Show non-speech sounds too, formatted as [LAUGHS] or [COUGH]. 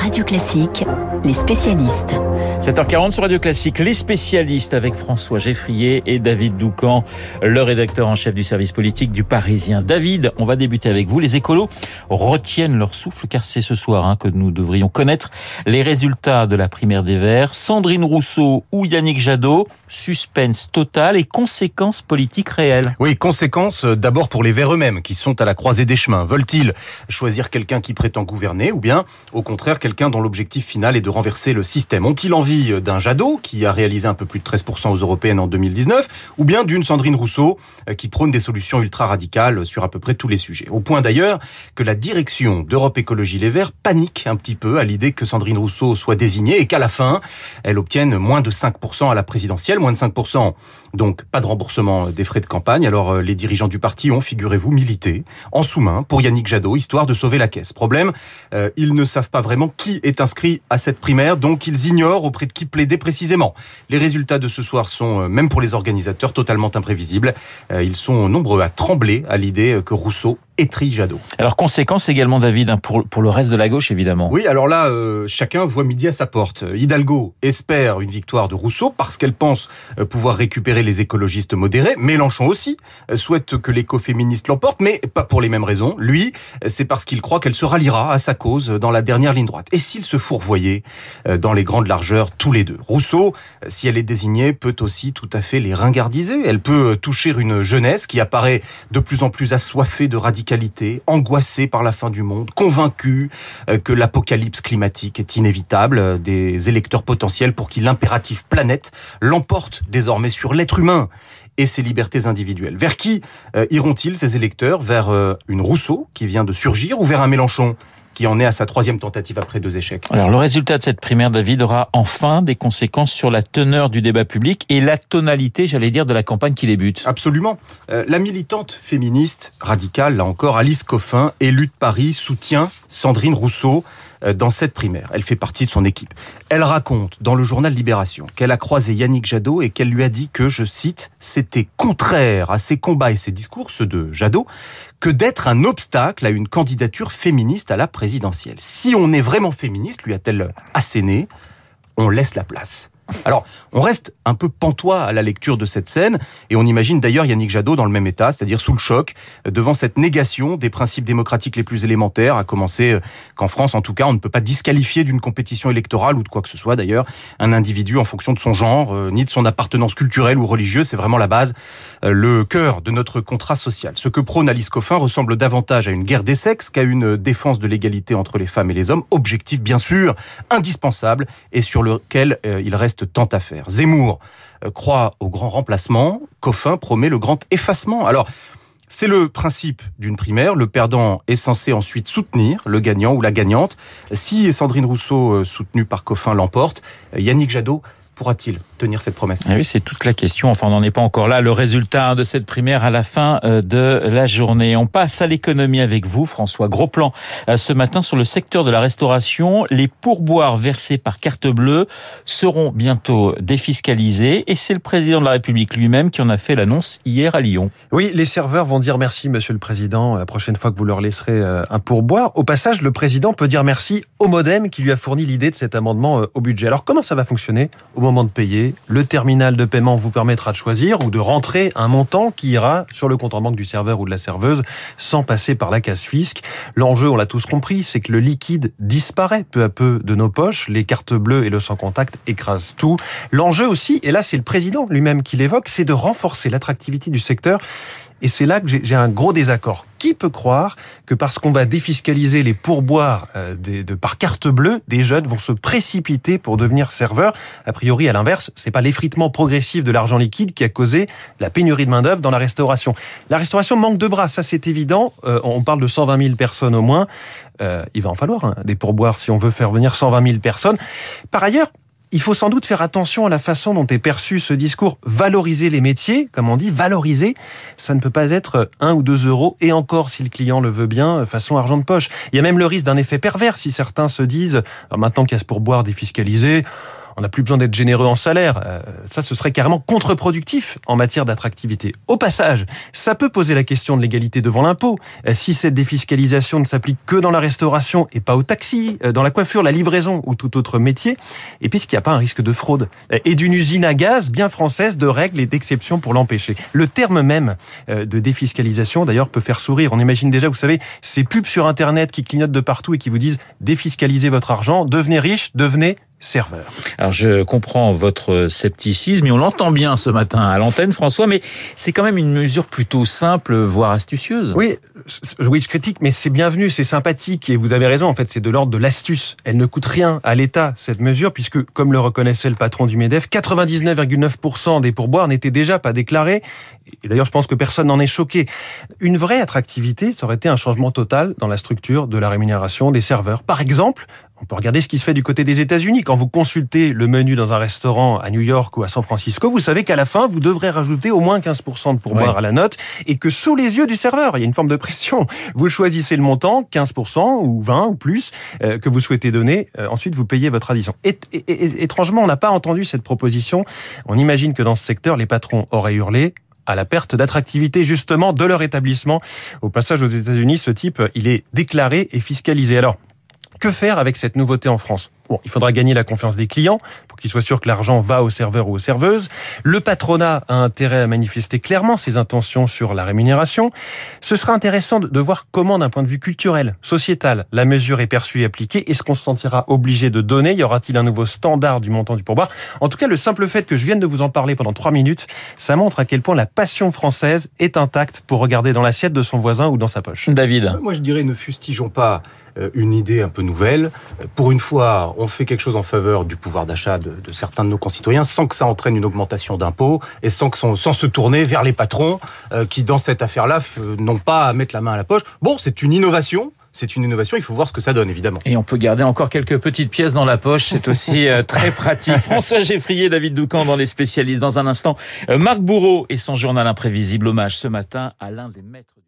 Radio Classique, les spécialistes. 7h40 sur Radio Classique, les spécialistes avec François Geffrier et David Doucan, le rédacteur en chef du service politique du Parisien. David, on va débuter avec vous. Les écolos retiennent leur souffle car c'est ce soir hein, que nous devrions connaître les résultats de la primaire des Verts. Sandrine Rousseau ou Yannick Jadot, suspense total et conséquences politiques réelles. Oui, conséquences euh, d'abord pour les Verts eux-mêmes qui sont à la croisée des chemins. Veulent-ils choisir quelqu'un qui prétend gouverner ou bien au contraire quelqu'un dont l'objectif final est de renverser le système. Ont-ils envie d'un Jadot qui a réalisé un peu plus de 13% aux européennes en 2019 ou bien d'une Sandrine Rousseau euh, qui prône des solutions ultra radicales sur à peu près tous les sujets? Au point d'ailleurs que la direction d'Europe Écologie Les Verts panique un petit peu à l'idée que Sandrine Rousseau soit désignée et qu'à la fin, elle obtienne moins de 5% à la présidentielle, moins de 5%, donc pas de remboursement des frais de campagne. Alors euh, les dirigeants du parti ont, figurez-vous, milité en sous-main pour Yannick Jadot, histoire de sauver la caisse. Problème, euh, ils ne savent pas vraiment qui est inscrit à cette primaire, donc ils ignorent auprès de qui plaider précisément. Les résultats de ce soir sont, euh, même pour les organisateurs, totalement imprévisibles. Ils sont nombreux à trembler à l'idée que Rousseau Jadot. Alors conséquence également David hein, pour, pour le reste de la gauche évidemment. Oui, alors là euh, chacun voit midi à sa porte. Hidalgo espère une victoire de Rousseau parce qu'elle pense euh, pouvoir récupérer les écologistes modérés. Mélenchon aussi euh, souhaite que l'écoféministe l'emporte, mais pas pour les mêmes raisons. Lui, c'est parce qu'il croit qu'elle se ralliera à sa cause dans la dernière ligne droite. Et s'ils se fourvoyaient dans les grandes largeurs tous les deux? Rousseau, si elle est désignée, peut aussi tout à fait les ringardiser. Elle peut toucher une jeunesse qui apparaît de plus en plus assoiffée de radicalisme angoissés par la fin du monde, convaincus euh, que l'apocalypse climatique est inévitable, euh, des électeurs potentiels pour qui l'impératif planète l'emporte désormais sur l'être humain et ses libertés individuelles. Vers qui euh, iront-ils ces électeurs? Vers une Rousseau qui vient de surgir ou vers un Mélenchon? Qui en est à sa troisième tentative après deux échecs. Alors le résultat de cette primaire, David, aura enfin des conséquences sur la teneur du débat public et la tonalité, j'allais dire, de la campagne qui débute. Absolument. Euh, la militante féministe radicale, là encore, Alice Coffin, élue de Paris, soutient Sandrine Rousseau dans cette primaire. Elle fait partie de son équipe. Elle raconte dans le journal Libération qu'elle a croisé Yannick Jadot et qu'elle lui a dit que, je cite, c'était contraire à ses combats et ses discours, ceux de Jadot, que d'être un obstacle à une candidature féministe à la présidentielle. Si on est vraiment féministe, lui a-t-elle asséné, on laisse la place. Alors, on reste un peu pantois à la lecture de cette scène, et on imagine d'ailleurs Yannick Jadot dans le même état, c'est-à-dire sous le choc, devant cette négation des principes démocratiques les plus élémentaires, à commencer euh, qu'en France, en tout cas, on ne peut pas disqualifier d'une compétition électorale ou de quoi que ce soit d'ailleurs un individu en fonction de son genre, euh, ni de son appartenance culturelle ou religieuse, c'est vraiment la base, euh, le cœur de notre contrat social. Ce que prône Alice Coffin ressemble davantage à une guerre des sexes qu'à une défense de l'égalité entre les femmes et les hommes, objectif bien sûr, indispensable, et sur lequel il reste tant à faire. Zemmour euh, croit au grand remplacement, Coffin promet le grand effacement. Alors, c'est le principe d'une primaire. Le perdant est censé ensuite soutenir le gagnant ou la gagnante. Si Sandrine Rousseau, euh, soutenue par Coffin, l'emporte, euh, Yannick Jadot pourra-t-il tenir cette promesse ah Oui, c'est toute la question. Enfin, on n'en est pas encore là. Le résultat de cette primaire à la fin euh, de la journée. On passe à l'économie avec vous, François. Gros plan euh, ce matin sur le secteur de la restauration. Les pourboires versés par carte bleue seront bientôt défiscalisés et c'est le président de la République lui-même qui en a fait l'annonce hier à Lyon. Oui, les serveurs vont dire merci, monsieur le président, la prochaine fois que vous leur laisserez euh, un pourboire. Au passage, le président peut dire merci au modem qui lui a fourni l'idée de cet amendement au budget. Alors, comment ça va fonctionner au moment moment de payer, le terminal de paiement vous permettra de choisir ou de rentrer un montant qui ira sur le compte en banque du serveur ou de la serveuse sans passer par la casse fisc. L'enjeu, on l'a tous compris, c'est que le liquide disparaît peu à peu de nos poches. Les cartes bleues et le sans contact écrasent tout. L'enjeu aussi, et là c'est le président lui-même qui l'évoque, c'est de renforcer l'attractivité du secteur et c'est là que j'ai un gros désaccord. Qui peut croire que parce qu'on va défiscaliser les pourboires euh, de, par carte bleue, des jeunes vont se précipiter pour devenir serveurs? A priori, à l'inverse, c'est pas l'effritement progressif de l'argent liquide qui a causé la pénurie de main d'œuvre dans la restauration. La restauration manque de bras, ça c'est évident. Euh, on parle de 120 000 personnes au moins. Euh, il va en falloir hein, des pourboires si on veut faire venir 120 000 personnes. Par ailleurs, il faut sans doute faire attention à la façon dont est perçu ce discours. Valoriser les métiers, comme on dit, valoriser, ça ne peut pas être un ou deux euros, et encore si le client le veut bien, façon argent de poche. Il y a même le risque d'un effet pervers si certains se disent, maintenant qu'il y a ce pourboire défiscalisé, on n'a plus besoin d'être généreux en salaire. Euh, ça, ce serait carrément contre-productif en matière d'attractivité. Au passage, ça peut poser la question de l'égalité devant l'impôt. Euh, si cette défiscalisation ne s'applique que dans la restauration et pas au taxi, euh, dans la coiffure, la livraison ou tout autre métier, et puisqu'il n'y a pas un risque de fraude et d'une usine à gaz bien française de règles et d'exceptions pour l'empêcher? Le terme même de défiscalisation, d'ailleurs, peut faire sourire. On imagine déjà, vous savez, ces pubs sur Internet qui clignotent de partout et qui vous disent défiscalisez votre argent, devenez riche, devenez serveur. Alors je comprends votre scepticisme et on l'entend bien ce matin à l'antenne François, mais c'est quand même une mesure plutôt simple, voire astucieuse. Oui, oui je critique, mais c'est bienvenu, c'est sympathique et vous avez raison, en fait c'est de l'ordre de l'astuce. Elle ne coûte rien à l'État cette mesure puisque, comme le reconnaissait le patron du MEDEF, 99,9% des pourboires n'étaient déjà pas déclarés. Et d'ailleurs je pense que personne n'en est choqué. Une vraie attractivité, ça aurait été un changement total dans la structure de la rémunération des serveurs. Par exemple, on peut regarder ce qui se fait du côté des États-Unis. Quand vous consultez le menu dans un restaurant à New York ou à San Francisco, vous savez qu'à la fin, vous devrez rajouter au moins 15% de pourboire à la note et que sous les yeux du serveur, il y a une forme de pression. Vous choisissez le montant, 15% ou 20 ou plus, euh, que vous souhaitez donner. Euh, ensuite, vous payez votre addition. Et, étrangement, on n'a pas entendu cette proposition. On imagine que dans ce secteur, les patrons auraient hurlé à la perte d'attractivité justement de leur établissement. Au passage aux États-Unis, ce type, il est déclaré et fiscalisé. Alors, que faire avec cette nouveauté en France? Bon, il faudra gagner la confiance des clients pour qu'ils soient sûrs que l'argent va aux serveurs ou aux serveuses. Le patronat a intérêt à manifester clairement ses intentions sur la rémunération. Ce sera intéressant de voir comment, d'un point de vue culturel, sociétal, la mesure est perçue et appliquée. Est-ce qu'on se sentira obligé de donner? Y aura-t-il un nouveau standard du montant du pourboire? En tout cas, le simple fait que je vienne de vous en parler pendant trois minutes, ça montre à quel point la passion française est intacte pour regarder dans l'assiette de son voisin ou dans sa poche. David Moi, je dirais ne fustigeons pas euh, une idée un peu nouvelle. Pour une fois, on fait quelque chose en faveur du pouvoir d'achat de, certains de nos concitoyens sans que ça entraîne une augmentation d'impôts et sans, que sans se tourner vers les patrons euh, qui, dans cette affaire-là, n'ont pas à mettre la main à la poche. Bon, c'est une innovation, c'est une innovation, il faut voir ce que ça donne, évidemment. Et on peut garder encore quelques petites pièces dans la poche, c'est aussi euh, très pratique. [LAUGHS] François Geffrier, David Doucan dans les spécialistes. Dans un instant, euh, Marc Bourreau et son journal imprévisible, hommage ce matin à l'un des maîtres